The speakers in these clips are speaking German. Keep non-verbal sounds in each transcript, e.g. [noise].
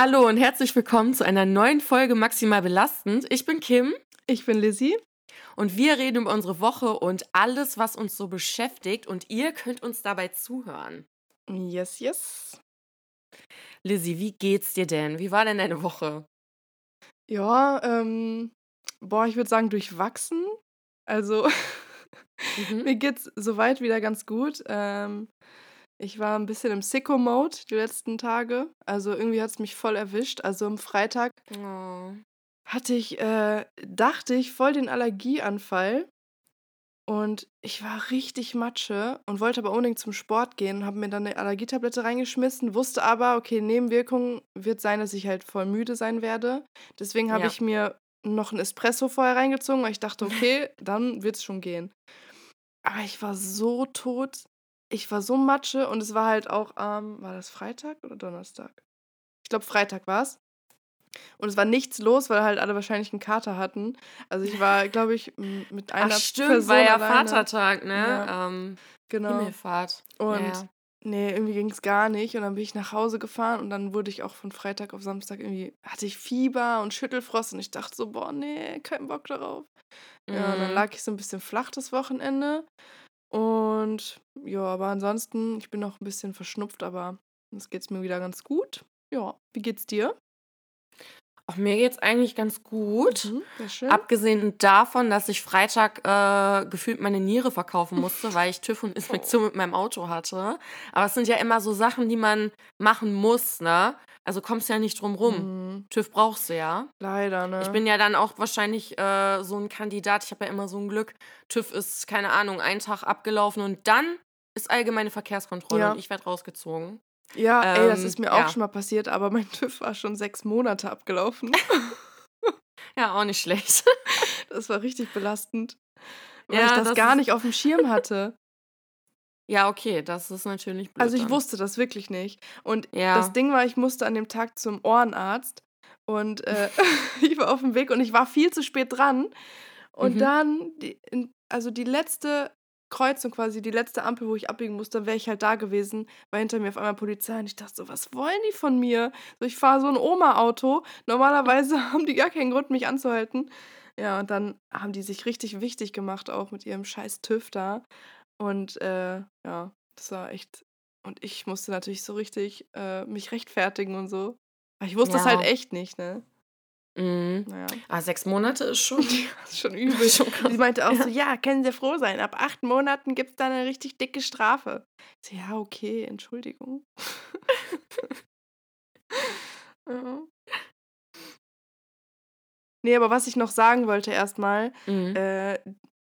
Hallo und herzlich willkommen zu einer neuen Folge Maximal Belastend. Ich bin Kim. Ich bin Lizzie. Und wir reden über unsere Woche und alles, was uns so beschäftigt. Und ihr könnt uns dabei zuhören. Yes, yes. Lizzie, wie geht's dir denn? Wie war denn deine Woche? Ja, ähm, boah, ich würde sagen durchwachsen. Also, [laughs] mhm. mir geht's soweit wieder ganz gut. Ähm, ich war ein bisschen im Sicko-Mode die letzten Tage. Also irgendwie hat es mich voll erwischt. Also am Freitag oh. hatte ich, äh, dachte ich, voll den Allergieanfall. Und ich war richtig Matsche und wollte aber unbedingt zum Sport gehen, habe mir dann eine Allergietablette reingeschmissen, wusste aber, okay, Nebenwirkung wird sein, dass ich halt voll müde sein werde. Deswegen habe ja. ich mir noch ein Espresso vorher reingezogen, weil ich dachte, okay, [laughs] dann wird es schon gehen. Aber ich war so tot ich war so Matsche und es war halt auch am, ähm, war das Freitag oder Donnerstag? Ich glaube, Freitag war es. Und es war nichts los, weil halt alle wahrscheinlich einen Kater hatten. Also ich war, [laughs] glaube ich, mit einer Ach, stimmt, Person war ja alleine. Vatertag, ne? Ja, ähm, genau. Himmelfahrt. Und ja. nee, irgendwie ging es gar nicht. Und dann bin ich nach Hause gefahren und dann wurde ich auch von Freitag auf Samstag irgendwie, hatte ich Fieber und Schüttelfrost und ich dachte so, boah, nee, kein Bock darauf. Mhm. Ja, und dann mhm. lag ich so ein bisschen flach das Wochenende. Und ja, aber ansonsten, ich bin noch ein bisschen verschnupft, aber es mir wieder ganz gut. Ja, wie geht's dir? Auch mir geht's eigentlich ganz gut. Mhm, Abgesehen davon, dass ich Freitag äh, gefühlt meine Niere verkaufen musste, [laughs] weil ich TÜV und Inspektion oh. mit meinem Auto hatte. Aber es sind ja immer so Sachen, die man machen muss, ne? Also kommst ja nicht drum rum. Mhm. TÜV brauchst du ja. Leider, ne? Ich bin ja dann auch wahrscheinlich äh, so ein Kandidat. Ich habe ja immer so ein Glück. TÜV ist, keine Ahnung, ein Tag abgelaufen und dann ist allgemeine Verkehrskontrolle ja. und ich werde rausgezogen. Ja, ähm, ey, das ähm, ist mir auch ja. schon mal passiert, aber mein [laughs] TÜV war schon sechs Monate abgelaufen. [laughs] [laughs] ja, auch nicht schlecht. das war richtig belastend. Weil ja, ich das, das gar nicht auf dem Schirm hatte. Ja, okay, das ist natürlich blöd. Also ich dann. wusste das wirklich nicht. Und ja. das Ding war, ich musste an dem Tag zum Ohrenarzt und äh, [laughs] ich war auf dem Weg und ich war viel zu spät dran. Und mhm. dann, die, also die letzte Kreuzung quasi, die letzte Ampel, wo ich abbiegen musste, wäre ich halt da gewesen, war hinter mir auf einmal Polizei und ich dachte so, was wollen die von mir? So, ich fahre so ein Oma-Auto. Normalerweise [laughs] haben die gar keinen Grund, mich anzuhalten. Ja, und dann haben die sich richtig wichtig gemacht, auch mit ihrem scheiß TÜV da. Und äh, ja, das war echt. Und ich musste natürlich so richtig äh, mich rechtfertigen und so. Ich wusste es halt echt nicht, ne? Mhm. Naja. Ah, sechs Monate ist schon, [laughs] ja, ist schon übel. [laughs] Schon Sie meinte auch ja. so, ja, können Sie froh sein. Ab acht Monaten gibt es dann eine richtig dicke Strafe. Ich so, ja, okay, Entschuldigung. [laughs] ja. Nee, aber was ich noch sagen wollte erstmal, mhm. äh,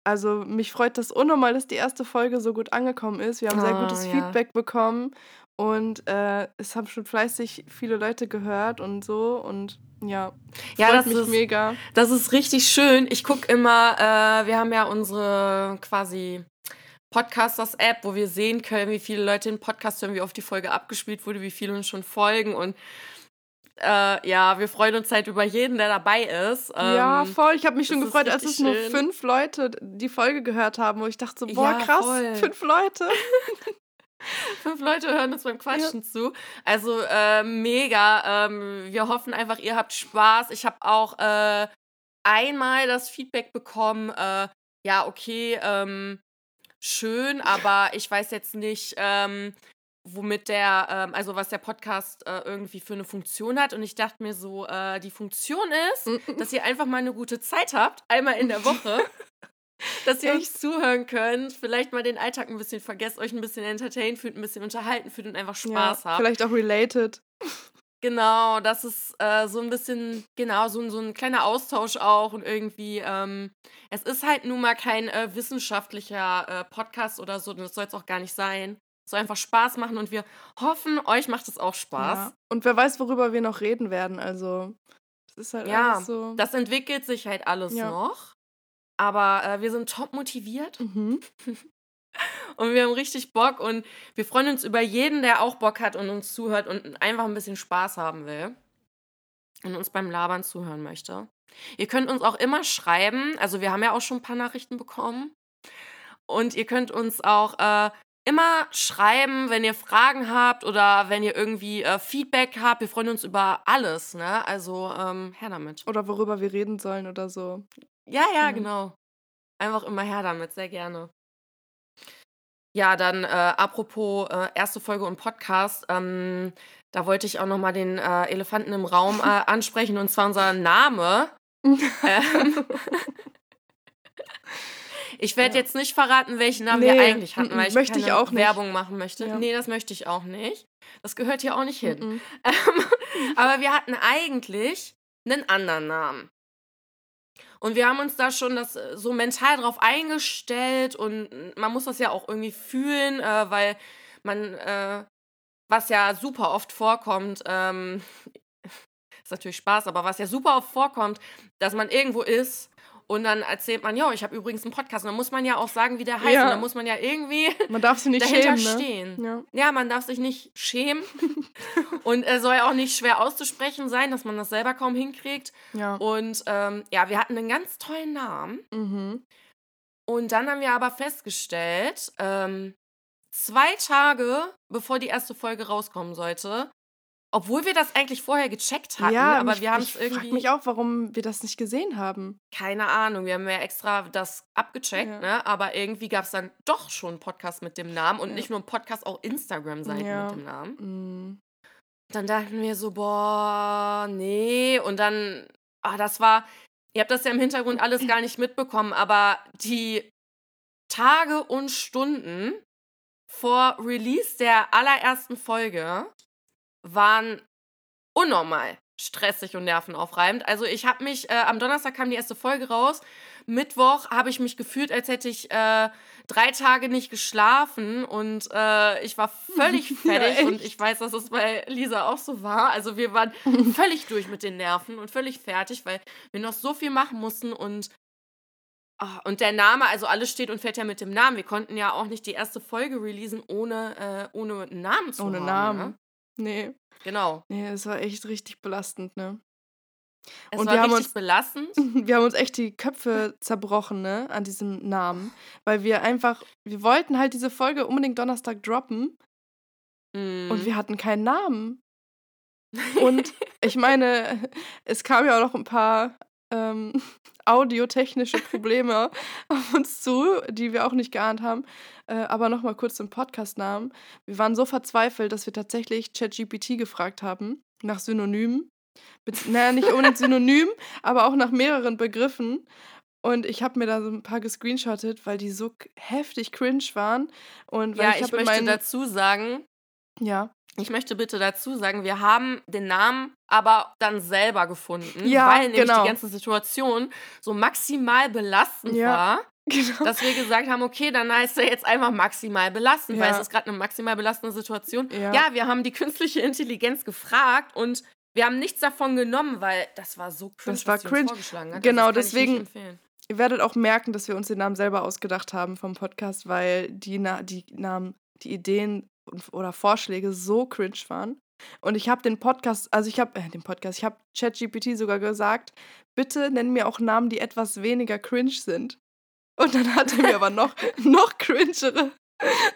also mich freut das unnormal, dass die erste Folge so gut angekommen ist. Wir haben sehr gutes ja. Feedback bekommen und äh, es haben schon fleißig viele Leute gehört und so und ja, ja freut das mich ist, mega. Das ist richtig schön. Ich gucke immer, äh, wir haben ja unsere quasi Podcasters-App, wo wir sehen können, wie viele Leute den Podcast hören, wie oft die Folge abgespielt wurde, wie viele uns schon folgen und äh, ja, wir freuen uns halt über jeden, der dabei ist. Ähm, ja, voll. Ich habe mich schon gefreut, als es schön. nur fünf Leute die Folge gehört haben, wo ich dachte so, boah, ja, krass, voll. fünf Leute. [laughs] fünf Leute hören uns beim Quatschen ja. zu. Also äh, mega. Ähm, wir hoffen einfach, ihr habt Spaß. Ich habe auch äh, einmal das Feedback bekommen, äh, ja, okay, ähm, schön, aber ich weiß jetzt nicht, ähm, womit der, ähm, also was der Podcast äh, irgendwie für eine Funktion hat. Und ich dachte mir so, äh, die Funktion ist, mm. dass ihr einfach mal eine gute Zeit habt, einmal in der Woche. [laughs] [laughs] dass ihr euch zuhören könnt, vielleicht mal den Alltag ein bisschen vergesst, euch ein bisschen entertained fühlt, ein bisschen unterhalten fühlt und einfach Spaß ja, habt. Vielleicht auch related. Genau, das ist äh, so ein bisschen, genau, so, so ein kleiner Austausch auch und irgendwie, ähm, es ist halt nun mal kein äh, wissenschaftlicher äh, Podcast oder so, das soll es auch gar nicht sein soll einfach Spaß machen und wir hoffen, euch macht es auch Spaß. Ja. Und wer weiß, worüber wir noch reden werden. Also, das ist halt ja, alles so. Das entwickelt sich halt alles ja. noch. Aber äh, wir sind top motiviert. Mhm. [laughs] und wir haben richtig Bock und wir freuen uns über jeden, der auch Bock hat und uns zuhört und einfach ein bisschen Spaß haben will und uns beim Labern zuhören möchte. Ihr könnt uns auch immer schreiben, also wir haben ja auch schon ein paar Nachrichten bekommen. Und ihr könnt uns auch äh, immer schreiben, wenn ihr Fragen habt oder wenn ihr irgendwie äh, Feedback habt. Wir freuen uns über alles, ne? Also ähm, her damit. Oder worüber wir reden sollen oder so. Ja, ja, mhm. genau. Einfach immer her damit, sehr gerne. Ja, dann äh, apropos äh, erste Folge und Podcast. Ähm, da wollte ich auch noch mal den äh, Elefanten im Raum äh, [laughs] ansprechen und zwar unser Name. ähm, [laughs] ich werde ja. jetzt nicht verraten, welchen Namen nee, wir eigentlich hatten, weil ich möchte keine ich auch Werbung machen möchte. Ja. Nee, das möchte ich auch nicht. Das gehört hier auch nicht hin. Ähm, [laughs] aber wir hatten eigentlich einen anderen Namen. Und wir haben uns da schon das äh, so mental drauf eingestellt und man muss das ja auch irgendwie fühlen, äh, weil man, äh, was ja super oft vorkommt, ähm, [laughs] ist natürlich Spaß, aber was ja super oft vorkommt, dass man irgendwo ist und dann erzählt man, ja, ich habe übrigens einen Podcast. Und dann muss man ja auch sagen, wie der heißt. Ja. Und dann muss man ja irgendwie man darf sich nicht dahinter schämen, ne? stehen. Ja. ja. man darf sich nicht schämen. [laughs] und er soll auch nicht schwer auszusprechen sein, dass man das selber kaum hinkriegt. Ja. Und ähm, ja, wir hatten einen ganz tollen Namen. Mhm. Und dann haben wir aber festgestellt, ähm, zwei Tage bevor die erste Folge rauskommen sollte, obwohl wir das eigentlich vorher gecheckt hatten, ja, aber mich, wir haben es irgendwie. Ich frage mich auch, warum wir das nicht gesehen haben. Keine Ahnung, wir haben ja extra das abgecheckt, ja. ne? Aber irgendwie gab es dann doch schon einen Podcast mit dem Namen und ja. nicht nur einen Podcast, auch Instagram-Seiten mit dem Namen. Mhm. Dann dachten wir so, boah, nee. Und dann, ah, das war, ihr habt das ja im Hintergrund alles gar nicht mitbekommen, aber die Tage und Stunden vor Release der allerersten Folge waren unnormal stressig und nervenaufreibend. Also ich habe mich, äh, am Donnerstag kam die erste Folge raus. Mittwoch habe ich mich gefühlt, als hätte ich äh, drei Tage nicht geschlafen und äh, ich war völlig [laughs] fertig ja, und ich weiß, dass es bei Lisa auch so war. Also wir waren [laughs] völlig durch mit den Nerven und völlig fertig, weil wir noch so viel machen mussten und oh, und der Name, also alles steht und fällt ja mit dem Namen. Wir konnten ja auch nicht die erste Folge releasen ohne, äh, ohne Namen zu ohne haben. Ohne Namen. Ne? Nee. Genau. Nee, es war echt richtig belastend, ne? Es und war wir haben uns, belastend. [laughs] Wir haben uns echt die Köpfe zerbrochen, ne, an diesem Namen. Weil wir einfach, wir wollten halt diese Folge unbedingt Donnerstag droppen. Mm. Und wir hatten keinen Namen. [laughs] Und ich meine, es kam ja auch noch ein paar ähm, [laughs] audiotechnische Probleme [laughs] auf uns zu, die wir auch nicht geahnt haben. Äh, aber nochmal kurz zum Podcast-Namen. Wir waren so verzweifelt, dass wir tatsächlich ChatGPT gefragt haben nach Synonymen. naja, nicht ohne [laughs] Synonym, aber auch nach mehreren Begriffen. Und ich habe mir da so ein paar gescreenshottet, weil die so heftig cringe waren. Und ja, ich, ich möchte dazu sagen, ja. Ich möchte bitte dazu sagen, wir haben den Namen aber dann selber gefunden, ja, weil nämlich genau. die ganze Situation so maximal belastend ja, war. [laughs] Genau. Dass wir gesagt haben, okay, dann heißt er jetzt einfach maximal belastend, ja. weil es ist gerade eine maximal belastende Situation. Ja. ja, wir haben die künstliche Intelligenz gefragt und wir haben nichts davon genommen, weil das war so cringe, das war cringe. vorgeschlagen hat. Genau, deswegen. Ihr werdet auch merken, dass wir uns den Namen selber ausgedacht haben vom Podcast, weil die, Na die Namen, die Ideen oder Vorschläge so cringe waren. Und ich habe den Podcast, also ich habe äh, den Podcast, ich habe ChatGPT sogar gesagt, bitte nenn mir auch Namen, die etwas weniger cringe sind. Und dann hat er mir aber noch, [laughs] noch cringere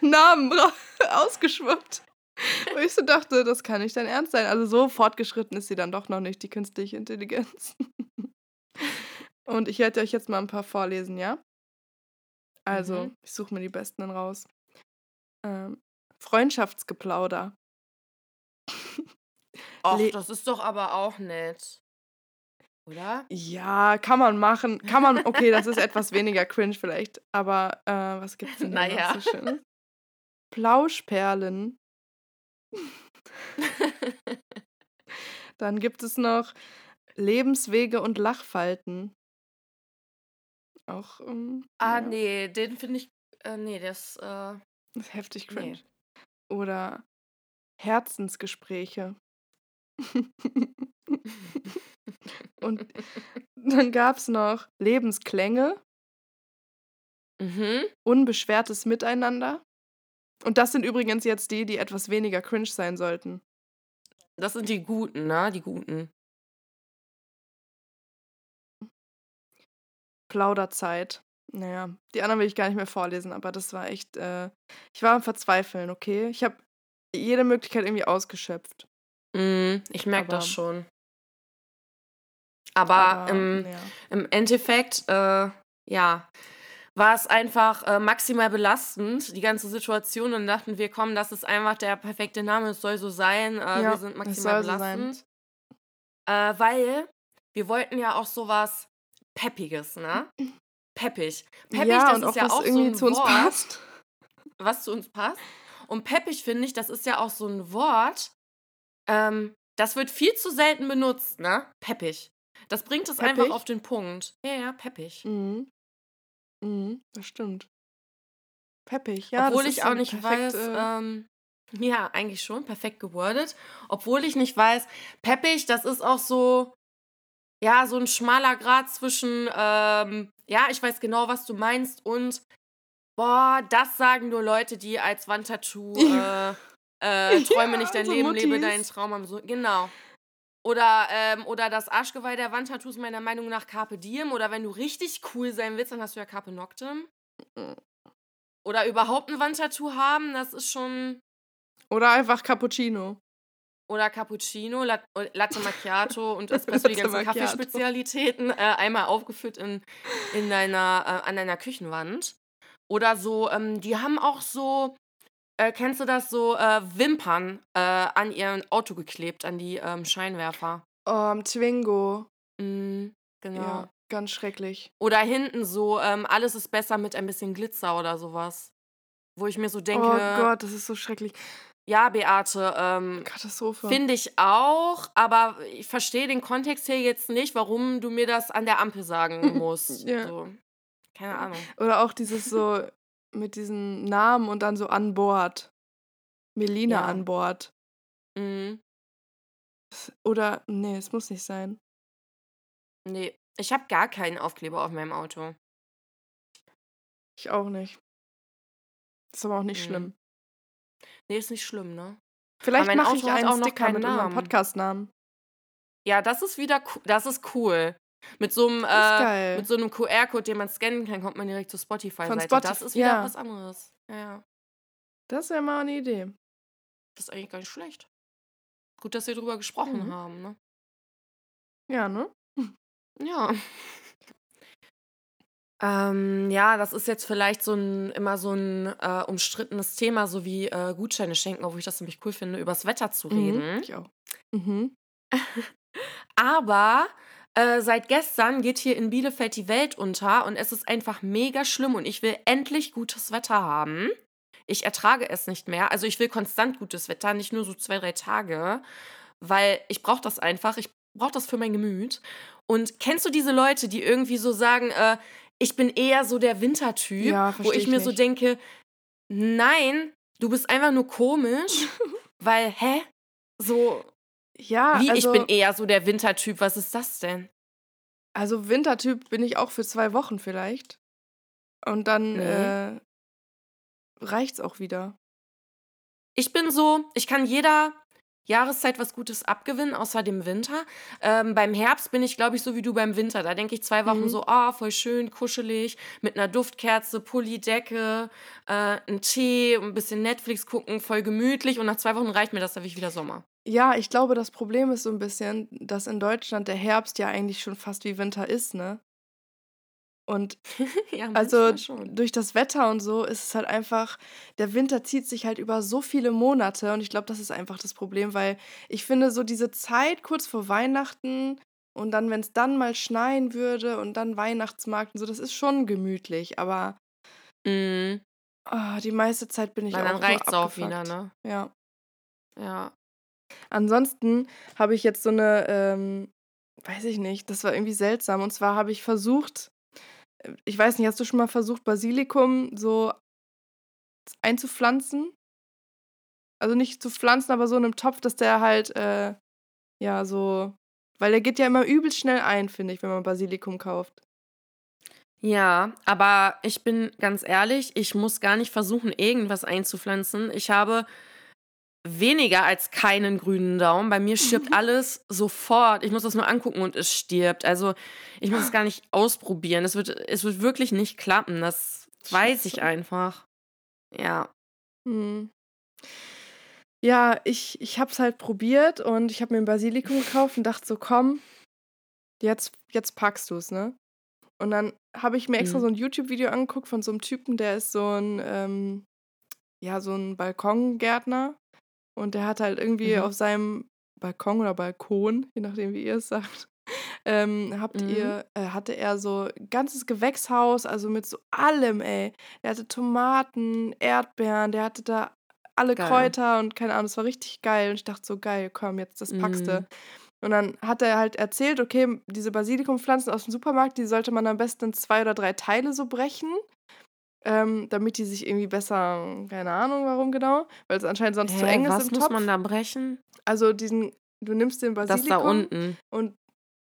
Namen ausgeschwuppt. Und ich so dachte, das kann nicht dein Ernst sein. Also so fortgeschritten ist sie dann doch noch nicht, die künstliche Intelligenz. [laughs] Und ich werde euch jetzt mal ein paar vorlesen, ja? Also, mhm. ich suche mir die besten dann raus. Ähm, Freundschaftsgeplauder. [laughs] Ach, das ist doch aber auch nett. Oder? Ja, kann man machen. Kann man, okay, das ist etwas weniger cringe vielleicht, aber äh, was gibt's denn [laughs] da naja. noch so schönes? Plauschperlen. [laughs] Dann gibt es noch Lebenswege und Lachfalten. Auch. Ähm, ah, ja. nee, den finde ich. Äh, nee, das. Äh, das ist heftig cringe. Nee. Oder Herzensgespräche. [laughs] Und dann gab es noch Lebensklänge, mhm. unbeschwertes Miteinander. Und das sind übrigens jetzt die, die etwas weniger cringe sein sollten. Das sind die guten, ne? Die guten. Plauderzeit. Naja, die anderen will ich gar nicht mehr vorlesen, aber das war echt, äh, ich war am Verzweifeln, okay? Ich habe jede Möglichkeit irgendwie ausgeschöpft. Mm, ich merke das schon. Aber, aber im, ja. im, Endeffekt, äh, ja, war es einfach äh, maximal belastend, die ganze Situation. Und dachten wir, komm, das ist einfach der perfekte Name, es soll so sein. Äh, ja, wir sind maximal belastend. So äh, weil wir wollten ja auch sowas Peppiges, ne? [laughs] Peppig. Peppig, ja, das ist ja auch irgendwie so ein zu uns Wort, passt. Was zu uns passt. Und peppig finde ich, das ist ja auch so ein Wort, ähm, das wird viel zu selten benutzt, ne? Peppig. Das bringt es einfach auf den Punkt. Ja, ja, peppig. Mhm. Mhm, das stimmt. Peppig, ja. Obwohl ich auch nicht weiß, ähm, ja, eigentlich schon, perfekt gewordet. Obwohl ich nicht weiß, peppig, das ist auch so, ja, so ein schmaler Grad zwischen, ähm, ja, ich weiß genau, was du meinst und, boah, das sagen nur Leute, die als Wandtattoo, [laughs] äh, äh, träume ja, nicht dein so Leben, Muttis. lebe deinen Traum am so, genau. Oder, ähm, oder das Arschgeweih der Wandtattoos meiner Meinung nach Carpe Diem. Oder wenn du richtig cool sein willst, dann hast du ja Carpe Noctem. Oder überhaupt ein Wandtattoo haben, das ist schon. Oder einfach Cappuccino. Oder Cappuccino, Latte Macchiato und [laughs] Espresso, die ganzen Kaffeespezialitäten äh, einmal aufgeführt in, in deiner, äh, an deiner Küchenwand. Oder so, ähm, die haben auch so äh, kennst du das so, äh, Wimpern äh, an ihr Auto geklebt, an die ähm, Scheinwerfer? Um, Twingo. Mhm, genau. Ja, ganz schrecklich. Oder hinten so, ähm, alles ist besser mit ein bisschen Glitzer oder sowas. Wo ich mir so denke. Oh Gott, das ist so schrecklich. Ja, Beate, ähm, Katastrophe. Finde ich auch, aber ich verstehe den Kontext hier jetzt nicht, warum du mir das an der Ampel sagen [laughs] musst. ja. So. Keine Ahnung. Oder auch dieses so, mit diesen Namen und dann so an Bord. Melina ja. an Bord. Mhm. Oder, nee, es muss nicht sein. Nee, ich habe gar keinen Aufkleber auf meinem Auto. Ich auch nicht. Ist aber auch nicht mhm. schlimm. Nee, ist nicht schlimm, ne? Vielleicht mache ich einen auch Sticker mit unserem Podcast-Namen. Ja, das ist wieder, das ist cool. Mit so einem, äh, mit so einem QR-Code, den man scannen kann, kommt man direkt zur Spotify-Seite. Spotify, das ist wieder ja. was anderes. Ja. Das wäre mal eine Idee. Das ist eigentlich gar nicht schlecht. Gut, dass wir drüber gesprochen mhm. haben, ne? Ja, ne? Ja. [laughs] ähm, ja, das ist jetzt vielleicht so ein immer so ein äh, umstrittenes Thema, so wie äh, Gutscheine schenken, obwohl ich das nämlich cool finde, übers Wetter zu mhm, reden. Mhm, ich auch. Mhm. [laughs] Aber äh, seit gestern geht hier in Bielefeld die Welt unter und es ist einfach mega schlimm und ich will endlich gutes Wetter haben. Ich ertrage es nicht mehr. Also ich will konstant gutes Wetter, nicht nur so zwei, drei Tage, weil ich brauche das einfach. Ich brauche das für mein Gemüt. Und kennst du diese Leute, die irgendwie so sagen, äh, ich bin eher so der Wintertyp, ja, wo ich, ich mir so denke, nein, du bist einfach nur komisch, [laughs] weil, hä? So, ja, Wie, also, ich bin eher so der Wintertyp. Was ist das denn? Also Wintertyp bin ich auch für zwei Wochen vielleicht. Und dann nee. äh, reicht's auch wieder. Ich bin so, ich kann jeder Jahreszeit was Gutes abgewinnen, außer dem Winter. Ähm, beim Herbst bin ich, glaube ich, so wie du beim Winter. Da denke ich zwei Wochen mhm. so, ah, oh, voll schön, kuschelig, mit einer Duftkerze, Pullidecke, äh, ein Tee, ein bisschen Netflix gucken, voll gemütlich. Und nach zwei Wochen reicht mir das, da will ich wieder Sommer. Ja, ich glaube, das Problem ist so ein bisschen, dass in Deutschland der Herbst ja eigentlich schon fast wie Winter ist, ne? Und [laughs] ja, also durch das Wetter und so ist es halt einfach, der Winter zieht sich halt über so viele Monate und ich glaube, das ist einfach das Problem, weil ich finde, so diese Zeit kurz vor Weihnachten und dann, wenn es dann mal schneien würde und dann Weihnachtsmarkt und so, das ist schon gemütlich, aber mm. oh, die meiste Zeit bin ich Weil auch dann reicht es auch wieder, ne? Ja. Ja. Ansonsten habe ich jetzt so eine, ähm, weiß ich nicht, das war irgendwie seltsam. Und zwar habe ich versucht, ich weiß nicht, hast du schon mal versucht, Basilikum so einzupflanzen? Also nicht zu pflanzen, aber so in einem Topf, dass der halt, äh, ja, so. Weil der geht ja immer übelst schnell ein, finde ich, wenn man Basilikum kauft. Ja, aber ich bin ganz ehrlich, ich muss gar nicht versuchen, irgendwas einzupflanzen. Ich habe weniger als keinen grünen Daumen. Bei mir stirbt alles sofort. Ich muss das nur angucken und es stirbt. Also ich muss es gar nicht ausprobieren. Es wird, es wird wirklich nicht klappen. Das weiß ich einfach. Ja. Hm. Ja, ich, ich habe es halt probiert und ich habe mir ein Basilikum gekauft und dachte so, komm, jetzt, jetzt packst du es, ne? Und dann habe ich mir extra mhm. so ein YouTube-Video angeguckt von so einem Typen, der ist so ein, ähm, ja, so ein Balkongärtner. Und der hat halt irgendwie mhm. auf seinem Balkon oder Balkon, je nachdem, wie ihr es sagt, [laughs] ähm, habt mhm. ihr, äh, hatte er so ein ganzes Gewächshaus, also mit so allem, ey. Der hatte Tomaten, Erdbeeren, der hatte da alle geil. Kräuter und keine Ahnung, es war richtig geil. Und ich dachte so, geil, komm, jetzt das packst du. Mhm. Und dann hat er halt erzählt, okay, diese Basilikumpflanzen aus dem Supermarkt, die sollte man am besten in zwei oder drei Teile so brechen ähm, damit die sich irgendwie besser, keine Ahnung warum genau, weil es anscheinend sonst Hä, zu eng ist was im muss man da brechen? Also diesen, du nimmst den Basilikum das da unten. und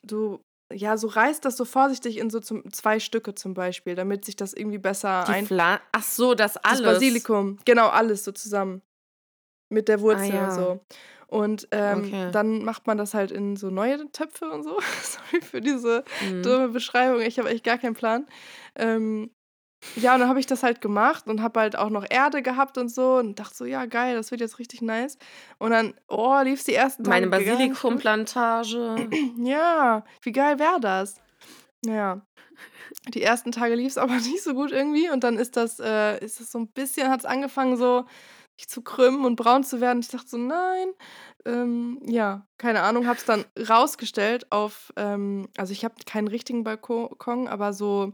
du ja, so reißt das so vorsichtig in so zum, zwei Stücke zum Beispiel, damit sich das irgendwie besser ein. Ach so, das alles. Das Basilikum, genau, alles so zusammen. Mit der Wurzel ah, ja. und so. Und ähm, okay. dann macht man das halt in so neue Töpfe und so. [laughs] Sorry für diese mhm. dumme Beschreibung. Ich habe echt gar keinen Plan. Ähm, ja, und dann habe ich das halt gemacht und habe halt auch noch Erde gehabt und so und dachte so, ja, geil, das wird jetzt richtig nice. Und dann, oh, lief es die ersten Tage. Meine Basilikumplantage. [clears throat] Ja, wie geil wäre das? Ja. Die ersten Tage lief es aber [laughs] nicht so gut irgendwie und dann ist das, äh, ist das so ein bisschen, hat es angefangen so sich zu krümmen und braun zu werden. Ich dachte so, nein. Ähm, ja, keine Ahnung, habe es dann rausgestellt auf, ähm, also ich habe keinen richtigen Balkon, aber so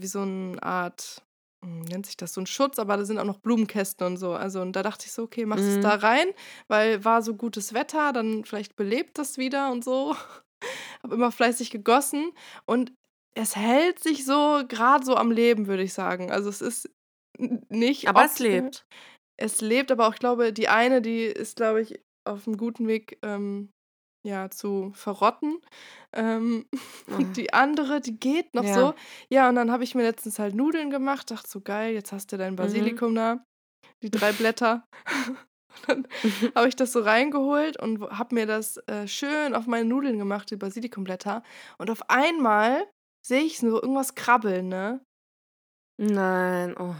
wie so eine Art, hm, nennt sich das so ein Schutz, aber da sind auch noch Blumenkästen und so. Also und da dachte ich so, okay, mach es mhm. da rein, weil war so gutes Wetter, dann vielleicht belebt das wieder und so. [laughs] habe immer fleißig gegossen und es hält sich so gerade so am Leben, würde ich sagen. Also es ist nicht. Aber es lebt. Es lebt, aber auch, ich glaube, die eine, die ist, glaube ich, auf einem guten Weg, ähm, ja, zu verrotten. Ähm, [laughs] und oh. die andere, die geht noch ja. so. Ja, und dann habe ich mir letztens halt Nudeln gemacht, dachte so, geil, jetzt hast du dein mhm. Basilikum mhm. da, die drei Blätter. [laughs] dann [laughs] habe ich das so reingeholt und habe mir das äh, schön auf meine Nudeln gemacht, die Basilikumblätter. Und auf einmal sehe ich so irgendwas krabbeln, ne? Nein, oh.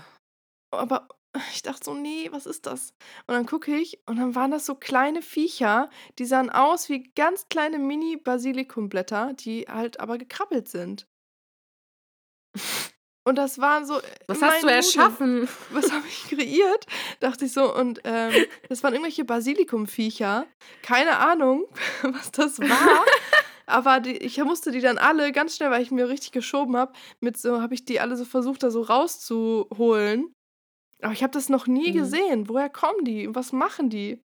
Aber ich dachte so, nee, was ist das? Und dann gucke ich und dann waren das so kleine Viecher, die sahen aus wie ganz kleine Mini-Basilikumblätter, die halt aber gekrabbelt sind. Und das waren so. Was hast du erschaffen? [laughs] Was habe ich kreiert? Dachte ich so. Und ähm, das waren irgendwelche Basilikumviecher. Keine Ahnung, [laughs] was das war. Aber die, ich musste die dann alle ganz schnell, weil ich mir richtig geschoben habe, mit so, habe ich die alle so versucht, da so rauszuholen. Aber ich habe das noch nie mhm. gesehen. Woher kommen die? Was machen die?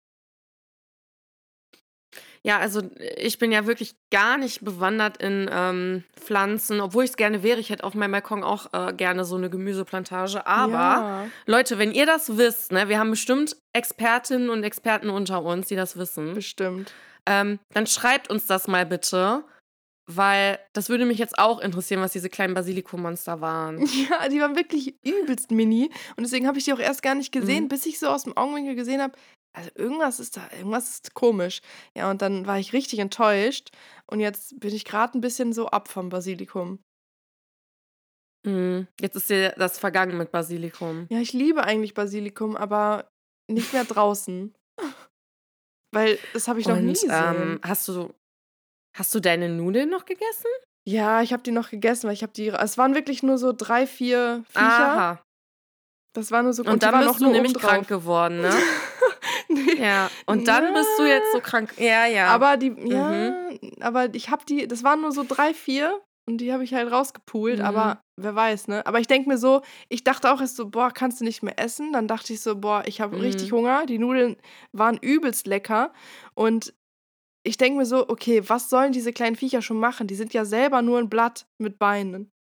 Ja, also ich bin ja wirklich gar nicht bewandert in ähm, Pflanzen, obwohl ich es gerne wäre. Ich hätte auf meinem Balkon auch äh, gerne so eine Gemüseplantage. Aber ja. Leute, wenn ihr das wisst, ne, wir haben bestimmt Expertinnen und Experten unter uns, die das wissen. Bestimmt. Ähm, dann schreibt uns das mal bitte. Weil das würde mich jetzt auch interessieren, was diese kleinen Basilikummonster waren. [laughs] Ja, die waren wirklich übelst mini. Und deswegen habe ich die auch erst gar nicht gesehen, mhm. bis ich so aus dem Augenwinkel gesehen habe, also irgendwas ist da, irgendwas ist komisch. Ja, und dann war ich richtig enttäuscht. Und jetzt bin ich gerade ein bisschen so ab vom Basilikum. Mhm. Jetzt ist dir das vergangen mit Basilikum. Ja, ich liebe eigentlich Basilikum, aber nicht mehr draußen. [laughs] Weil das habe ich noch und, nie gesehen. Ähm, hast du Hast du deine Nudeln noch gegessen? Ja, ich habe die noch gegessen, weil ich habe die. Es waren wirklich nur so drei, vier Viecher. Aha. Das war nur so. Und, und dann bist du nämlich krank geworden, ne? [laughs] nee. Ja. Und dann ja. bist du jetzt so krank. Ja, ja. Aber die, ja, mhm. aber ich habe die. Das waren nur so drei, vier. Und die habe ich halt rausgepult, mhm. aber wer weiß, ne? Aber ich denke mir so, ich dachte auch erst so, boah, kannst du nicht mehr essen? Dann dachte ich so, boah, ich habe mhm. richtig Hunger. Die Nudeln waren übelst lecker. Und ich denke mir so, okay, was sollen diese kleinen Viecher schon machen? Die sind ja selber nur ein Blatt mit Beinen.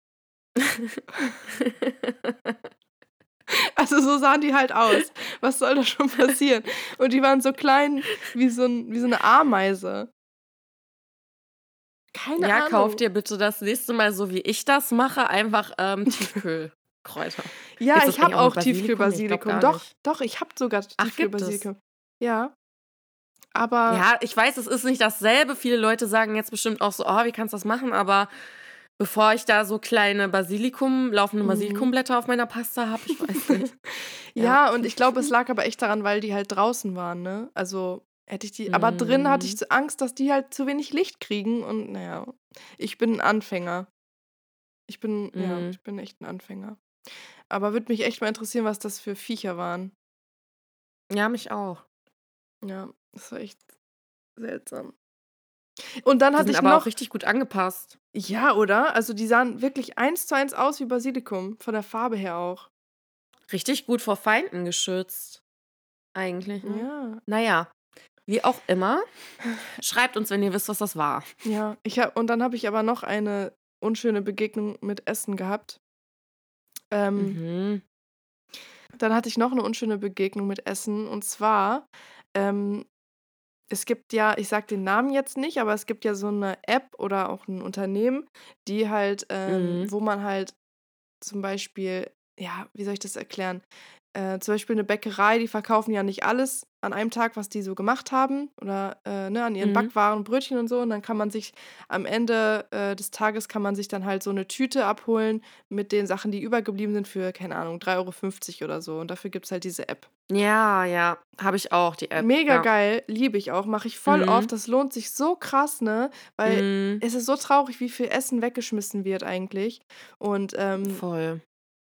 also so sahen die halt aus. Was soll da schon passieren? Und die waren so klein wie so, ein, wie so eine Ameise. Keine ja, Ahnung. Ja, kauf dir bitte das nächste Mal, so wie ich das mache, einfach ähm, Tiefkühlkräuter. ja, ich habe auch Tiefkühlbasilikum. Doch, doch, ich habe sogar Tiefkühlbasilikum. Ja. Aber. Ja, ich weiß, es ist nicht dasselbe. Viele Leute sagen jetzt bestimmt auch so, oh, wie kannst du das machen? Aber bevor ich da so kleine Basilikum, laufende mhm. Basilikumblätter auf meiner Pasta habe, ich weiß nicht. [laughs] ja, ja, und ich glaube, es lag aber echt daran, weil die halt draußen waren, ne? Also hätte ich die, mhm. aber drin hatte ich mhm. Angst, dass die halt zu wenig Licht kriegen und naja, ich bin ein Anfänger. Ich bin, mhm. ja, ich bin echt ein Anfänger. Aber würde mich echt mal interessieren, was das für Viecher waren. Ja, mich auch. Ja, das war echt seltsam. Und dann die hatte sind ich aber noch. auch richtig gut angepasst. Ja, oder? Also die sahen wirklich eins zu eins aus wie Basilikum, von der Farbe her auch. Richtig gut vor Feinden geschützt. Eigentlich. Ne? Ja. Naja, wie auch immer. Schreibt uns, wenn ihr wisst, was das war. Ja, ich hab, und dann habe ich aber noch eine unschöne Begegnung mit Essen gehabt. Ähm, mhm. Dann hatte ich noch eine unschöne Begegnung mit Essen. Und zwar ähm, es gibt ja, ich sage den Namen jetzt nicht, aber es gibt ja so eine App oder auch ein Unternehmen, die halt, ähm, Mhm. wo man halt zum Beispiel, ja, wie soll ich das erklären? Äh, zum Beispiel eine Bäckerei, die verkaufen ja nicht alles an einem Tag, was die so gemacht haben oder äh, ne, an ihren mhm. Backwaren, Brötchen und so. Und dann kann man sich am Ende äh, des Tages kann man sich dann halt so eine Tüte abholen mit den Sachen, die übergeblieben sind für, keine Ahnung, 3,50 Euro oder so. Und dafür gibt es halt diese App. Ja, ja, habe ich auch, die App. Mega ja. geil, liebe ich auch, mache ich voll mhm. oft. Das lohnt sich so krass, ne? Weil mhm. es ist so traurig, wie viel Essen weggeschmissen wird eigentlich. Und ähm, voll.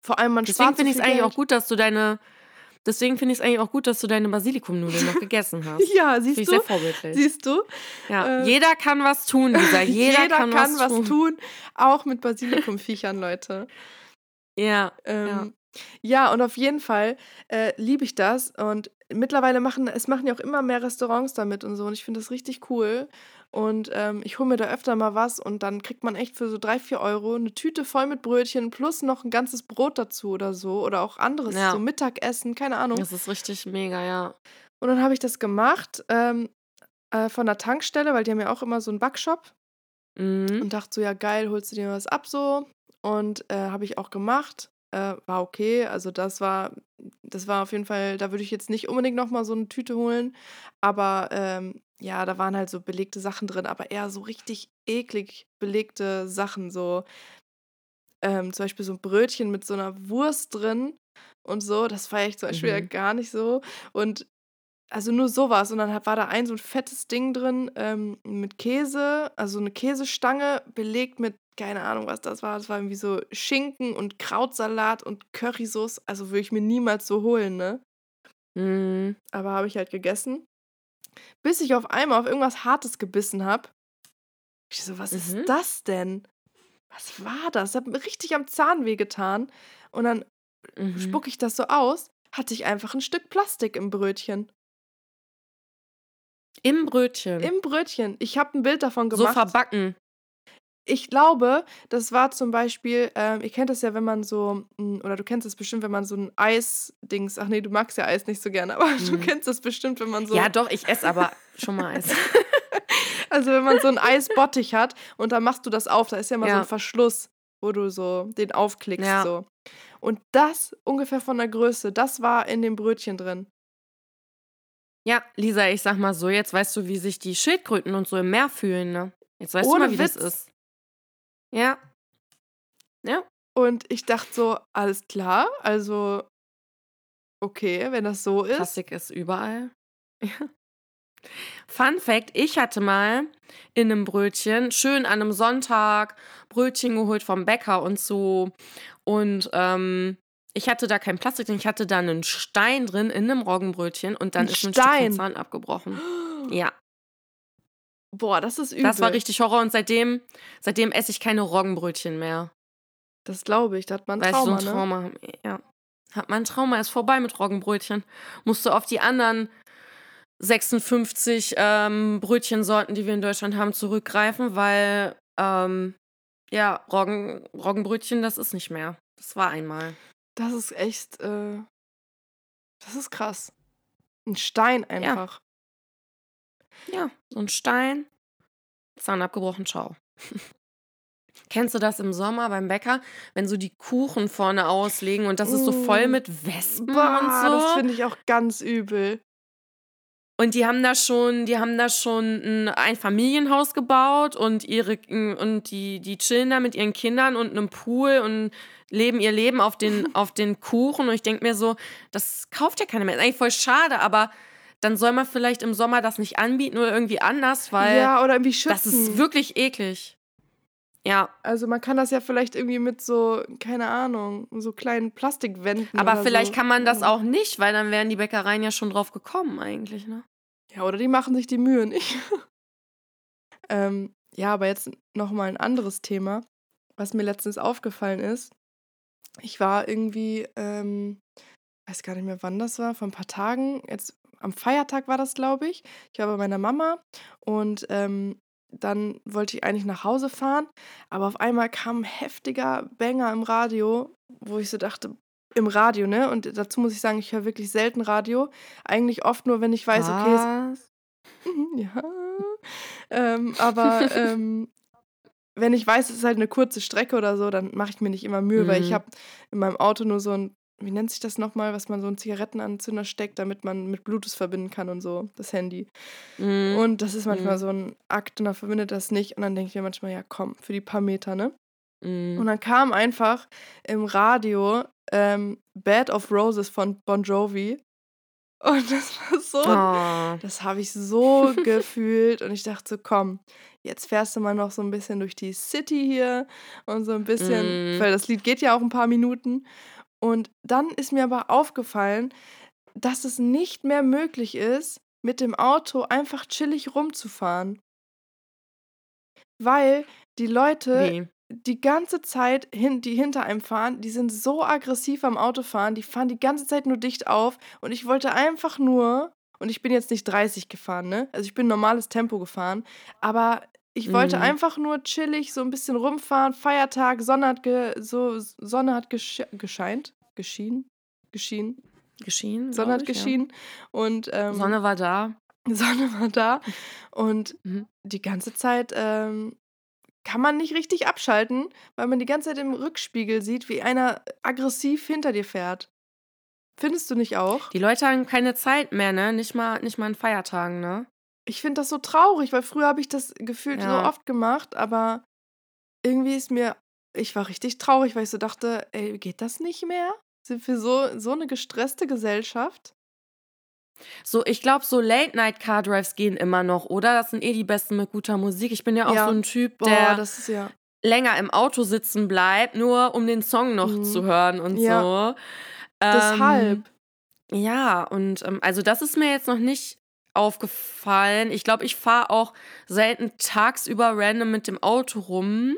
Vor allem man Deswegen finde ich es eigentlich auch gut, dass du deine Deswegen finde ich es eigentlich auch gut, dass du deine Basilikumnudeln noch gegessen [laughs] hast. ja, siehst ich du? sehr vorbildlich. Siehst du? Ja, äh, jeder kann was tun, Lisa. [laughs] Jeder, jeder kann, kann, was, was tun. Auch mit Basilikumviechern, Leute. Ja, ähm, ja. Ja, und auf jeden Fall äh, liebe ich das. Und mittlerweile machen, es machen ja auch immer mehr Restaurants damit und so. Und ich finde das richtig cool. Und ähm, ich hole mir da öfter mal was und dann kriegt man echt für so drei, vier Euro eine Tüte voll mit Brötchen plus noch ein ganzes Brot dazu oder so. Oder auch anderes, Ja. so Mittagessen, keine Ahnung. Das ist richtig mega, ja. Und dann habe ich das gemacht ähm, äh, von der Tankstelle, weil die haben ja auch immer so einen Backshop. Mhm. Und dachte so, ja geil, holst du dir was ab so. Und äh, habe ich auch gemacht. Äh, war okay. Also das war, das war auf jeden Fall, da würde ich jetzt nicht unbedingt nochmal so eine Tüte holen. Aber ähm, ja, da waren halt so belegte Sachen drin, aber eher so richtig eklig belegte Sachen. So ähm, zum Beispiel so ein Brötchen mit so einer Wurst drin und so. Das feiere ich zum Beispiel ja Mhm. gar nicht so. Und also nur sowas. Und dann war da ein so ein fettes Ding drin ähm, mit Käse, also eine Käsestange belegt mit, keine Ahnung, was das war. Das war irgendwie so Schinken und Krautsalat und Currysauce. Also würde ich mir niemals so holen, ne? Mhm. Aber habe ich halt gegessen. Bis ich auf einmal auf irgendwas Hartes gebissen habe. Ich so, was Mhm. ist das denn? Was war das? Das hat mir richtig am Zahn wehgetan. Und dann Mhm. spucke ich das so aus, hatte ich einfach ein Stück Plastik im Brötchen. Im Brötchen. Im Brötchen. Ich habe ein Bild davon so gemacht. verbacken. Ich glaube, das war zum Beispiel, ähm, ihr kennt das ja, wenn man so, mm, oder du kennst das bestimmt, wenn man so ein Eis-Dings, ach nee, du magst ja Eis nicht so gerne, [laughs] aber du Mhm. kennst das bestimmt, wenn man so, Ja, doch, ich esse aber schon mal Eis. [laughs] also wenn man so ein Eisbottich hat und dann machst du das auf, da ist ja immer so Ja. ein Verschluss, wo du so den aufklickst Ja. so. Und das ungefähr von der Größe, das war in dem Brötchen drin. Ja, Lisa, ich sag mal so, jetzt weißt du, wie sich die Schildkröten und so im Meer fühlen, ne? Jetzt weißt Ohne du mal, wie Witz. das ist. Ja. Ja. Und ich dachte so, alles klar, also okay, wenn das so ist. Plastik ist überall. [laughs] Ja. Fun Fact: Ich hatte mal in einem Brötchen, schön an einem Sonntag, Brötchen geholt vom Bäcker und so. Und ähm, ich hatte da kein Plastik drin, ich hatte da einen Stein drin in einem Roggenbrötchen und dann Ein ist ein Stein? Zahn abgebrochen. [gasps] Ja, Boah, das ist übel. das war richtig Horror und seitdem, seitdem esse ich keine Roggenbrötchen mehr. Das glaube ich, da hat man Trauma, ich so ein ne? Trauma habe. Ja. Hat mein Trauma ist vorbei mit Roggenbrötchen. Musste auf die anderen 56 ähm, Brötchensorten, die wir in Deutschland haben, zurückgreifen, weil ähm, ja, Roggen, Roggenbrötchen, das ist nicht mehr. Das war einmal. Das ist echt, äh, das ist krass. Ein Stein einfach. Ja, so ein Stein, Zahn abgebrochen, ciao. [laughs] Kennst du das im Sommer beim Bäcker, wenn so die Kuchen vorne auslegen und das ist so voll Mm. mit Wespen Boah, und so? das finde ich auch ganz übel. Und die haben da schon, die haben da schon ein Einfamilienhaus gebaut und ihre und die, die chillen da mit ihren Kindern und einem Pool und leben ihr Leben auf den, [laughs] auf den Kuchen. Und ich denke mir so, das kauft ja keiner mehr. ist eigentlich voll schade, aber dann soll man vielleicht im Sommer das nicht anbieten oder irgendwie anders, weil. Ja, oder irgendwie schützen. Das ist wirklich eklig. Ja. Also man kann das ja vielleicht irgendwie mit so, keine Ahnung, so kleinen Plastikwänden. Aber vielleicht so. kann man das auch nicht, weil dann wären die Bäckereien ja schon drauf gekommen eigentlich, ne? Ja, oder die machen sich die Mühe nicht. [laughs] ähm, ja, aber jetzt nochmal ein anderes Thema, was mir letztens aufgefallen ist. Ich war irgendwie, ähm, weiß gar nicht mehr, wann das war, vor ein paar Tagen, jetzt am Feiertag war das, glaube ich. Ich war bei meiner Mama und ähm, dann wollte ich eigentlich nach Hause fahren, aber auf einmal kam ein heftiger Banger im Radio, wo ich so dachte, im Radio, ne? Und dazu muss ich sagen, ich höre wirklich selten Radio. Eigentlich oft nur, wenn ich weiß, Was? okay. Es, ja. ähm, aber ähm, wenn ich weiß, es ist halt eine kurze Strecke oder so, dann mache ich mir nicht immer Mühe, mhm. weil ich mhm. habe in meinem Auto nur so ein wie nennt sich das nochmal, was man so einen Zigarettenanzünder steckt, damit man mit Bluetooth verbinden kann und so, das Handy. Mm. Und das ist manchmal mm. so ein Akt und dann verbindet das nicht und dann denke ich mir manchmal, ja komm, für die paar Meter, ne? Mm. Und dann kam einfach im Radio ähm, Bed of Roses von Bon Jovi und [laughs] das war so, oh. das habe ich so gefühlt und ich dachte so, komm, jetzt fährst du mal noch so ein bisschen durch die City hier und so ein bisschen, mm. weil das Lied geht ja auch ein paar Minuten und dann ist mir aber aufgefallen, dass es nicht mehr möglich ist, mit dem Auto einfach chillig rumzufahren. Weil die Leute nee. die ganze Zeit, hin, die hinter einem fahren, die sind so aggressiv am Autofahren, die fahren die ganze Zeit nur dicht auf. Und ich wollte einfach nur, und ich bin jetzt nicht 30 gefahren, ne? Also ich bin normales Tempo gefahren, aber ich wollte mhm. einfach nur chillig so ein bisschen rumfahren, Feiertag, Sonne hat, ge, so, Sonne hat gesche gescheint, geschienen, geschienen. Geschienen. Sonne hat ich, geschienen. Ja. Und, ähm, Sonne war da. [laughs] Sonne war da. [laughs] Und mhm. die ganze Zeit ähm, kann man nicht richtig abschalten, weil man die ganze Zeit im Rückspiegel sieht, wie einer aggressiv hinter dir fährt. Findest du nicht auch? Die Leute haben keine Zeit mehr, ne? Nicht mal, nicht mal an Feiertagen, ne? Ich finde das so traurig, weil früher habe ich das gefühlt ja. so oft gemacht, aber irgendwie ist mir, ich war richtig traurig, weil ich so dachte, ey, geht das nicht mehr? Sind wir so, so eine gestresste Gesellschaft? So, ich glaube, so Late-Night-Car-Drives gehen immer noch, oder? Das sind eh die besten mit guter Musik. Ich bin ja auch ja. so ein Typ, der Boah, ja. länger im Auto sitzen bleibt, nur um den Song noch mhm. zu hören und ja. so. Deshalb. Ähm, ja, und ähm, also das ist mir jetzt noch nicht aufgefallen. Ich glaube, ich fahre auch selten tagsüber random mit dem Auto rum.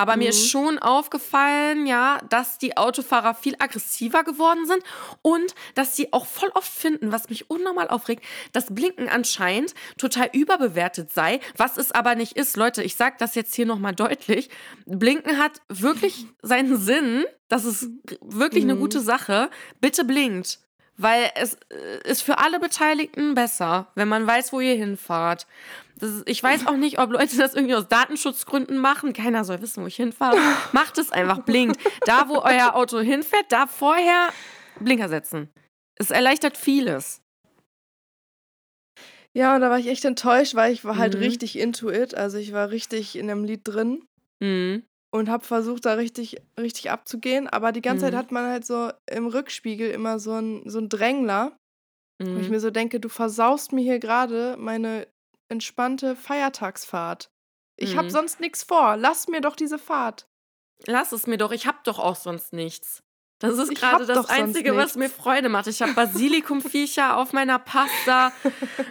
Aber mhm. mir ist schon aufgefallen, ja, dass die Autofahrer viel aggressiver geworden sind und dass sie auch voll oft finden, was mich unnormal aufregt, dass Blinken anscheinend total überbewertet sei, was es aber nicht ist. Leute, ich sage das jetzt hier nochmal deutlich. Blinken hat wirklich [laughs] seinen Sinn. Das ist wirklich mhm. eine gute Sache. Bitte blinkt. Weil es äh, ist für alle Beteiligten besser, wenn man weiß, wo ihr hinfahrt. Ist, ich weiß auch nicht, ob Leute das irgendwie aus Datenschutzgründen machen. Keiner soll wissen, wo ich hinfahre. [laughs] Macht es einfach, blinkt. Da, wo euer Auto hinfährt, da vorher Blinker setzen. Es erleichtert vieles. Ja, und da war ich echt enttäuscht, weil ich war halt mhm. richtig into it. Also ich war richtig in dem Lied drin. Mhm und habe versucht, da richtig, richtig abzugehen. Aber die ganze mhm. Zeit hat man halt so im Rückspiegel immer so ein, so ein Drängler. Mhm. Wo ich mhm. mir so denke, du versaust mir hier gerade meine entspannte Feiertagsfahrt. Ich mhm. habe sonst nichts vor. Lass mir doch diese Fahrt. Lass es mir doch. Ich habe doch auch sonst nichts. Das ist gerade das Einzige, was mir Freude macht. Ich habe Basilikumviecher auf meiner Pasta,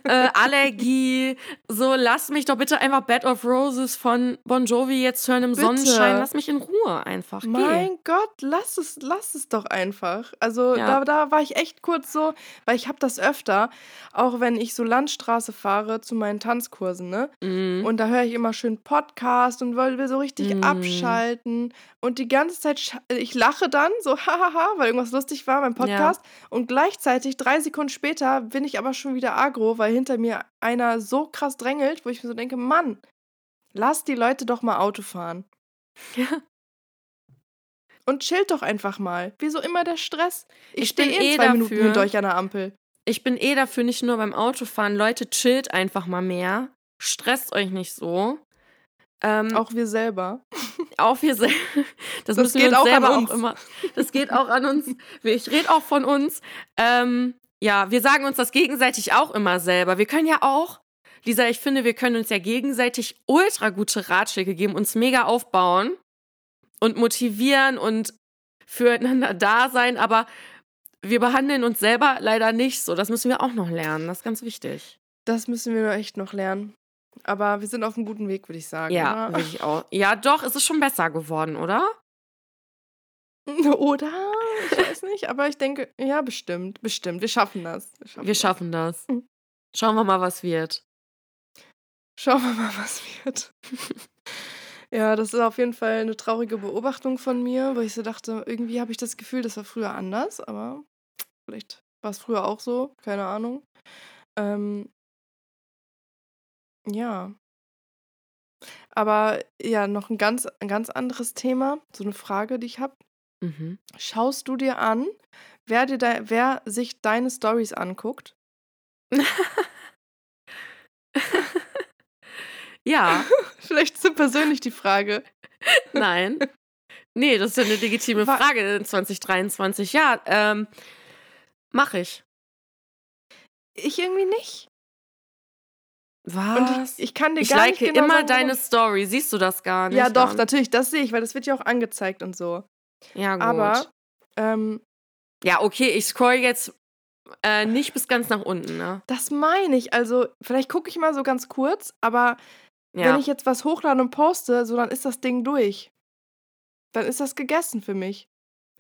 äh, Allergie. So, lass mich doch bitte einfach Bed of Roses von Bon Jovi jetzt hören im bitte. Sonnenschein. Lass mich in Ruhe einfach. Mein Geh. Gott, lass es, lass es doch einfach. Also ja. da, da war ich echt kurz so, weil ich habe das öfter, auch wenn ich so Landstraße fahre zu meinen Tanzkursen, ne? Mm. Und da höre ich immer schön Podcast und will so richtig mm. abschalten. Und die ganze Zeit, ich lache dann so, [laughs] ha haha, weil irgendwas lustig war beim Podcast. Ja. Und gleichzeitig, drei Sekunden später, bin ich aber schon wieder agro, weil hinter mir einer so krass drängelt, wo ich mir so denke, Mann, lass die Leute doch mal Auto fahren. Ja. Und chillt doch einfach mal. Wieso immer der Stress? Ich, ich stehe eh zwei dafür. Minuten hinter euch an der Ampel. ich bin eh dafür nicht nur beim Autofahren. Leute, chillt einfach mal mehr. Stresst euch nicht so. Ähm, auch wir selber. Auch wir selber. [laughs] Das, das müssen wir uns selber uns. auch immer. Das geht auch an uns. Ich rede auch von uns. Ähm, ja, wir sagen uns das gegenseitig auch immer selber. Wir können ja auch, Lisa, ich finde, wir können uns ja gegenseitig ultra gute Ratschläge geben, uns mega aufbauen und motivieren und füreinander da sein, aber wir behandeln uns selber leider nicht so. Das müssen wir auch noch lernen. Das ist ganz wichtig. Das müssen wir echt noch lernen. Aber wir sind auf einem guten Weg, würde ich sagen. Ja, würde ich auch. Ja, doch, es ist schon besser geworden, oder? [laughs] Oder? Ich weiß nicht, aber ich denke, ja, bestimmt, bestimmt. Wir schaffen das. Wir schaffen, wir schaffen das. das. Schauen wir mal, was wird. Schauen wir mal, was wird. [laughs] ja, das ist auf jeden Fall eine traurige Beobachtung von mir, wo ich so dachte, irgendwie habe ich das Gefühl, das war früher anders, aber vielleicht war es früher auch so, keine Ahnung. Ähm, ja. Aber ja, noch ein ganz, ein ganz anderes Thema, so eine Frage, die ich habe. Mhm. Schaust du dir an, wer, dir de wer sich deine Stories anguckt? [laughs] ja. [laughs] Vielleicht zu persönlich die Frage. [laughs] Nein. Nee, das ist ja eine legitime Frage in 2023. Ja, ähm, mach ich. Ich irgendwie nicht. Was? Ich, ich, kann dir ich gar like nicht genau immer sagen, deine Story. Siehst du das gar nicht? Ja, doch, dann? natürlich. Das sehe ich, weil das wird ja auch angezeigt und so. Ja, gut. Aber, ähm, Ja, okay, ich scroll jetzt äh, nicht bis ganz nach unten, ne? Das meine ich. Also, vielleicht gucke ich mal so ganz kurz, aber ja. wenn ich jetzt was hochlade und poste, so dann ist das Ding durch. Dann ist das gegessen für mich.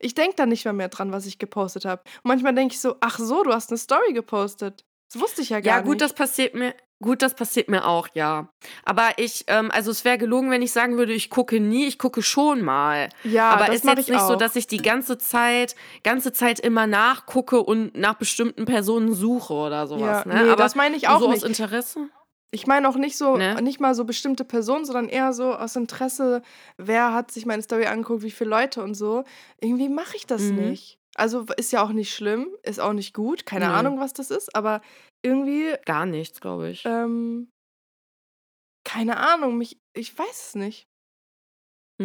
Ich denke da nicht mehr, mehr dran, was ich gepostet habe. Manchmal denke ich so, ach so, du hast eine Story gepostet. Das wusste ich ja gar nicht. Ja, gut, nicht. das passiert mir. Gut, das passiert mir auch, ja. Aber ich, ähm, also es wäre gelogen, wenn ich sagen würde, ich gucke nie, ich gucke schon mal. Ja, aber das ist jetzt ich nicht auch. so, dass ich die ganze Zeit, ganze Zeit immer nachgucke und nach bestimmten Personen suche oder sowas. Ja, ne? nee, aber das meine ich auch so nicht. aus Interesse. Ich meine auch nicht so, Ne? nicht mal so bestimmte Personen, sondern eher so aus Interesse, wer hat sich meine Story angeguckt, wie viele Leute und so. Irgendwie mache ich das Mhm. nicht. Also ist ja auch nicht schlimm, ist auch nicht gut, keine Nö. Ahnung, was das ist, aber irgendwie, Gar nichts, glaube ich. ähm, keine Ahnung, mich, ich weiß es nicht.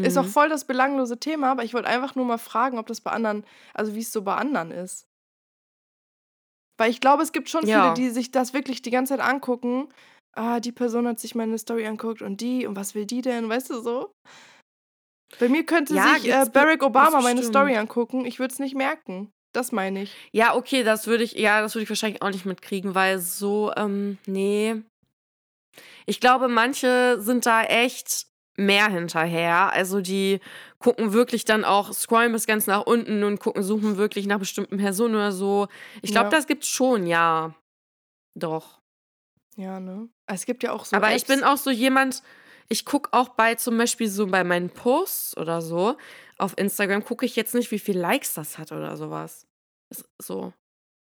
Ist auch Mhm. voll das belanglose Thema, aber ich wollte einfach nur mal fragen, ob das bei anderen, also wie es so bei anderen ist. Weil ich glaube, es gibt schon Ja. viele, die sich das wirklich die ganze Zeit angucken. Ah, die Person hat sich meine Story anguckt und die und was will die denn, weißt du so? Bei mir könnte Ja, sich äh, Barack Obama meine stimmt. Story angucken. Ich würde es nicht merken. Das meine ich. Ja, okay, das würde ich, ja, das würde ich wahrscheinlich auch nicht mitkriegen, weil so, ähm, nee. Ich glaube, manche sind da echt mehr hinterher. Also die gucken wirklich dann auch, scrollen bis ganz nach unten und gucken, suchen wirklich nach bestimmten Personen oder so. Ich glaube, Ja. das gibt's schon, ja. Doch. Ja, ne? Es gibt ja auch so. Aber ich Apps. bin auch so jemand, ich gucke auch bei zum Beispiel so bei meinen Posts oder so auf Instagram, gucke ich jetzt nicht, wie viele Likes das hat oder sowas. So.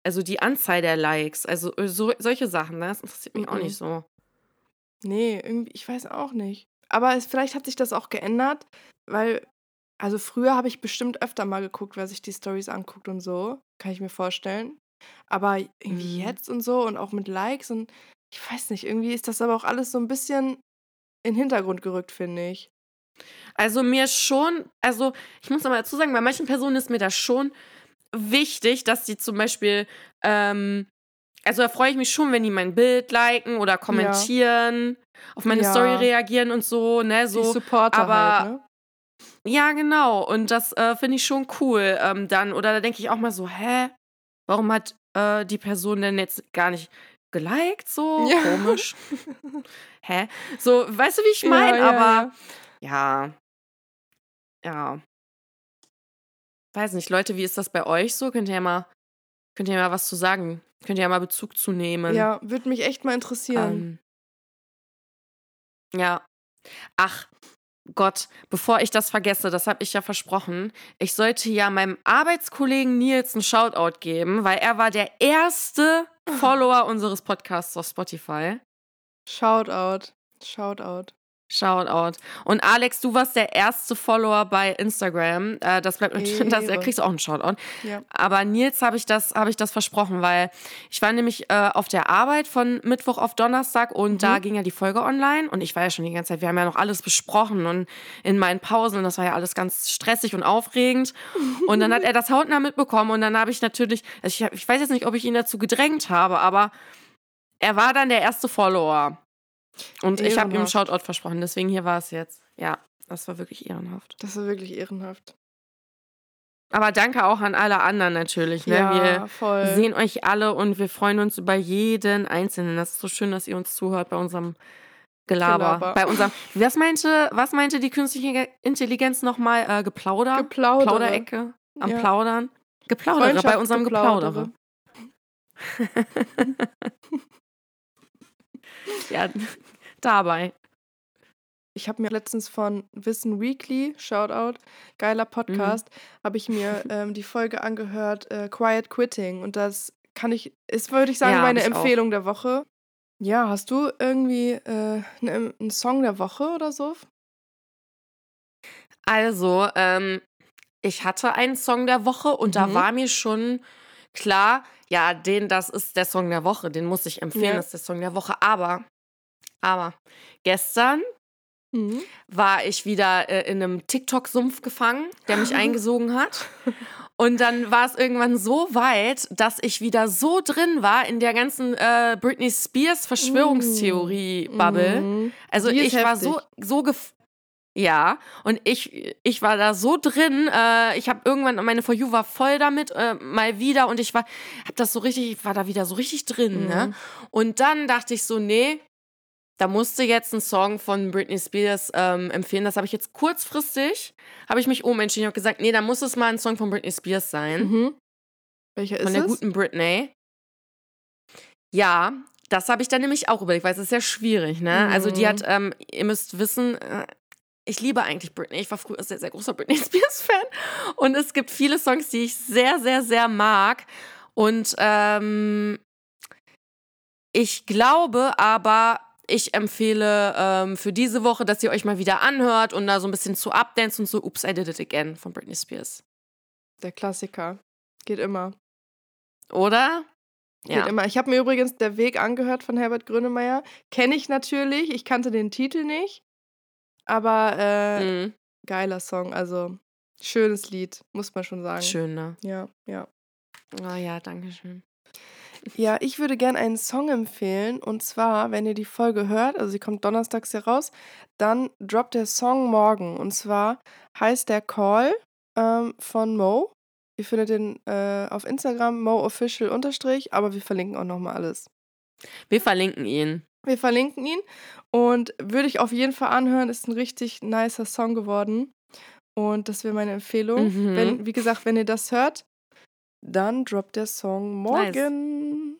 Also die Anzahl der Likes, also äh, so, solche Sachen, ne? das interessiert mich auch Mhm. nicht so. Nee, irgendwie, ich weiß auch nicht. Aber es, vielleicht hat sich das auch geändert, weil, also früher habe ich bestimmt öfter mal geguckt, wer sich die Stories anguckt und so. Kann ich mir vorstellen. Aber irgendwie Mhm. jetzt und so und auch mit Likes und ich weiß nicht, irgendwie ist das aber auch alles so ein bisschen in den Hintergrund gerückt, finde ich. Also mir schon, also ich muss aber dazu sagen, bei manchen Personen ist mir das schon wichtig, dass die zum Beispiel, ähm, also da freue ich mich schon, wenn die mein Bild liken oder kommentieren, auf meine Ja. Story reagieren und so, ne, Die so. Supporter aber- halt, ne? Ja, genau. Und das äh, finde ich schon cool ähm, dann. Oder da denke ich auch mal so, hä? Warum hat äh, die Person denn jetzt gar nicht geliked? So Ja. komisch. [laughs] hä? So, weißt du, wie ich meine? ja, Aber ja. ja. Weiß nicht, Leute, wie ist das bei euch so? Könnt ihr ja mal, könnt ihr mal was zu sagen? Könnt ihr ja mal Bezug zu nehmen? Ja, würde mich echt mal interessieren. Ähm, ja. Ach, Gott, bevor ich das vergesse, das habe ich ja versprochen, ich sollte ja meinem Arbeitskollegen Nils einen Shoutout geben, weil er war der erste [laughs] Follower unseres Podcasts auf Spotify. Shoutout. Shoutout. Shoutout. Und Alex, du warst der erste Follower bei Instagram. Äh, das bleibt natürlich, das, da kriegst du auch einen Shoutout. Ja. Aber Nils habe ich das, habe ich das versprochen, weil ich war nämlich äh, auf der Arbeit von Mittwoch auf Donnerstag und mhm. da ging ja die Folge online und ich war ja schon die ganze Zeit, wir haben ja noch alles besprochen und in meinen Pausen und das war ja alles ganz stressig und aufregend. [laughs] Und dann hat er das hautnah mitbekommen und dann habe ich natürlich, also ich, ich weiß jetzt nicht, ob ich ihn dazu gedrängt habe, aber er war dann der erste Follower. Und ich habe ihm einen Shoutout versprochen, deswegen hier war es jetzt. Ja, das war wirklich ehrenhaft. Das war wirklich ehrenhaft. Aber danke auch an alle anderen natürlich. Ne? Ja, wir voll. sehen euch alle und wir freuen uns über jeden Einzelnen. Das ist so schön, dass ihr uns zuhört bei unserem Gelaber. Gelaber. Bei unserem. Was meinte, was meinte die künstliche Intelligenz nochmal? Äh, Geplauder? Geplaudere. Plauderecke. Am ja. Plaudern. Geplaudere bei unserem Geplaudere. [laughs] [laughs] ja, dabei. Ich habe mir letztens von Wissen Weekly, Shoutout, geiler mhm. Podcast, mhm. habe ich mir [laughs] ähm, die Folge angehört, äh, Quiet Quitting. Und das kann ich, ist, würde ich sagen, ja, meine Empfehlung auch. der Woche. Ja, hast du irgendwie äh, einen, einen Song der Woche oder so? Also, ähm, ich hatte einen Song der Woche und mhm. da war mir schon klar, ja, den, das ist der Song der Woche, den muss ich empfehlen, ja. das ist der Song der Woche. Aber, aber, gestern mhm. war ich wieder äh, in einem TikTok-Sumpf gefangen, der mich [laughs] eingesogen hat. Und dann war es irgendwann so weit, dass ich wieder so drin war in der ganzen äh, Britney Spears Verschwörungstheorie-Bubble. Mhm. Also ich war so, so ja, und ich, ich war da so drin. Äh, ich habe irgendwann, meine For You war voll damit, äh, mal wieder. Und ich war, hab das so richtig, ich war da wieder so richtig drin. Ne? Mhm. Ne? Und dann dachte ich so, nee, da musste jetzt ein Song von Britney Spears ähm, empfehlen. Das habe ich jetzt kurzfristig, habe ich mich umentschieden. Ich habe gesagt, nee, da muss es mal ein Song von Britney Spears sein. Mhm. Welcher ist es? Von der guten Britney. Ja, das habe ich dann nämlich auch überlegt, weil es ist sehr schwierig, ne? Mhm. Also die hat, mhm. ähm, ihr müsst wissen, äh, ich liebe eigentlich Britney. Ich war früher sehr, sehr großer Britney Spears-Fan. Und es gibt viele Songs, die ich sehr, sehr, sehr mag. Und ähm, ich glaube aber, ich empfehle ähm, für diese Woche, dass ihr euch mal wieder anhört und da so ein bisschen zu updance und so Oops, I Did It Again von Britney Spears. Der Klassiker. Geht immer. Oder? Geht ja. immer. Ich habe mir übrigens Der Weg angehört von Herbert Grönemeyer. Kenne ich natürlich. Ich kannte den Titel nicht. Aber äh, mhm. geiler Song, also schönes Lied, muss man schon sagen. Schön, ne? Ja, ja. Oh ja, danke schön. Ja, ich würde gerne einen Song empfehlen. Und zwar, wenn ihr die Folge hört, also sie kommt donnerstags hier raus, dann droppt der Song morgen. Und zwar heißt der Call ähm, von Mo. Ihr findet den äh, auf Instagram, MoOfficial unterstrich, aber wir verlinken auch nochmal alles. Wir verlinken ihn. Wir verlinken ihn und würde ich auf jeden Fall anhören. Ist ein richtig nicer Song geworden. Und das wäre meine Empfehlung. Mhm. Wenn, wie gesagt, wenn ihr das hört, dann droppt der Song morgen.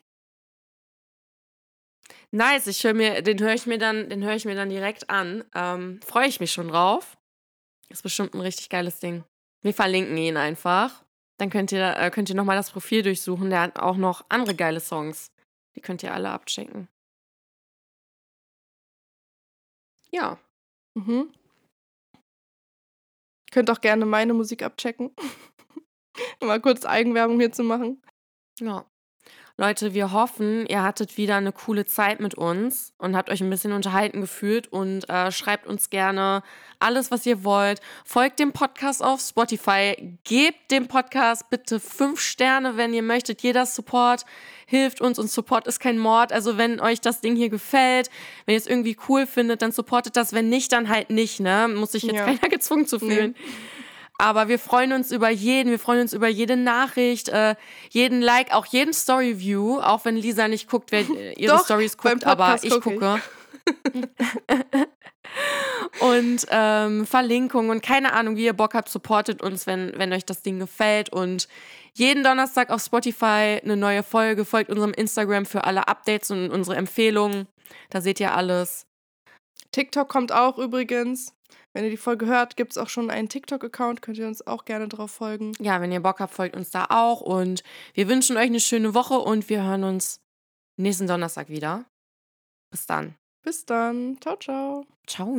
Nice, nice. ich höre mir, den höre ich mir dann, den höre ich mir dann direkt an. Ähm, Freue ich mich schon drauf. Ist bestimmt ein richtig geiles Ding. Wir verlinken ihn einfach. Dann könnt ihr, äh, könnt ihr nochmal das Profil durchsuchen. Der hat auch noch andere geile Songs. Die könnt ihr alle abchecken. Ja. Mhm. Könnt auch gerne meine Musik abchecken. [laughs] Mal kurz Eigenwerbung hier zu machen. Ja. Leute, wir hoffen, ihr hattet wieder eine coole Zeit mit uns und habt euch ein bisschen unterhalten gefühlt und äh, schreibt uns gerne alles, was ihr wollt. Folgt dem Podcast auf Spotify. Gebt dem Podcast bitte fünf Sterne, wenn ihr möchtet. Jeder Support hilft uns und Support ist kein Mord. Also wenn euch das Ding hier gefällt, wenn ihr es irgendwie cool findet, dann supportet das. Wenn nicht, dann halt nicht, ne? Muss sich jetzt ja. keiner [laughs] gezwungen zu fühlen. Nee. Aber wir freuen uns über jeden, wir freuen uns über jede Nachricht, äh, jeden Like, auch jeden Story-View, auch wenn Lisa nicht guckt, wer äh, ihre Doch, Stories guckt, aber ich gucke. gucke. [laughs] und ähm, Verlinkungen und keine Ahnung, wie ihr Bock habt, supportet uns, wenn, wenn euch das Ding gefällt. Und jeden Donnerstag auf Spotify eine neue Folge, folgt unserem Instagram für alle Updates und unsere Empfehlungen. Da seht ihr alles. TikTok kommt auch übrigens. Wenn ihr die Folge hört, gibt es auch schon einen TikTok-Account, könnt ihr uns auch gerne drauf folgen. Ja, wenn ihr Bock habt, folgt uns da auch. Und wir wünschen euch eine schöne Woche und wir hören uns nächsten Donnerstag wieder. Bis dann. Bis dann. Ciao, ciao. Ciao.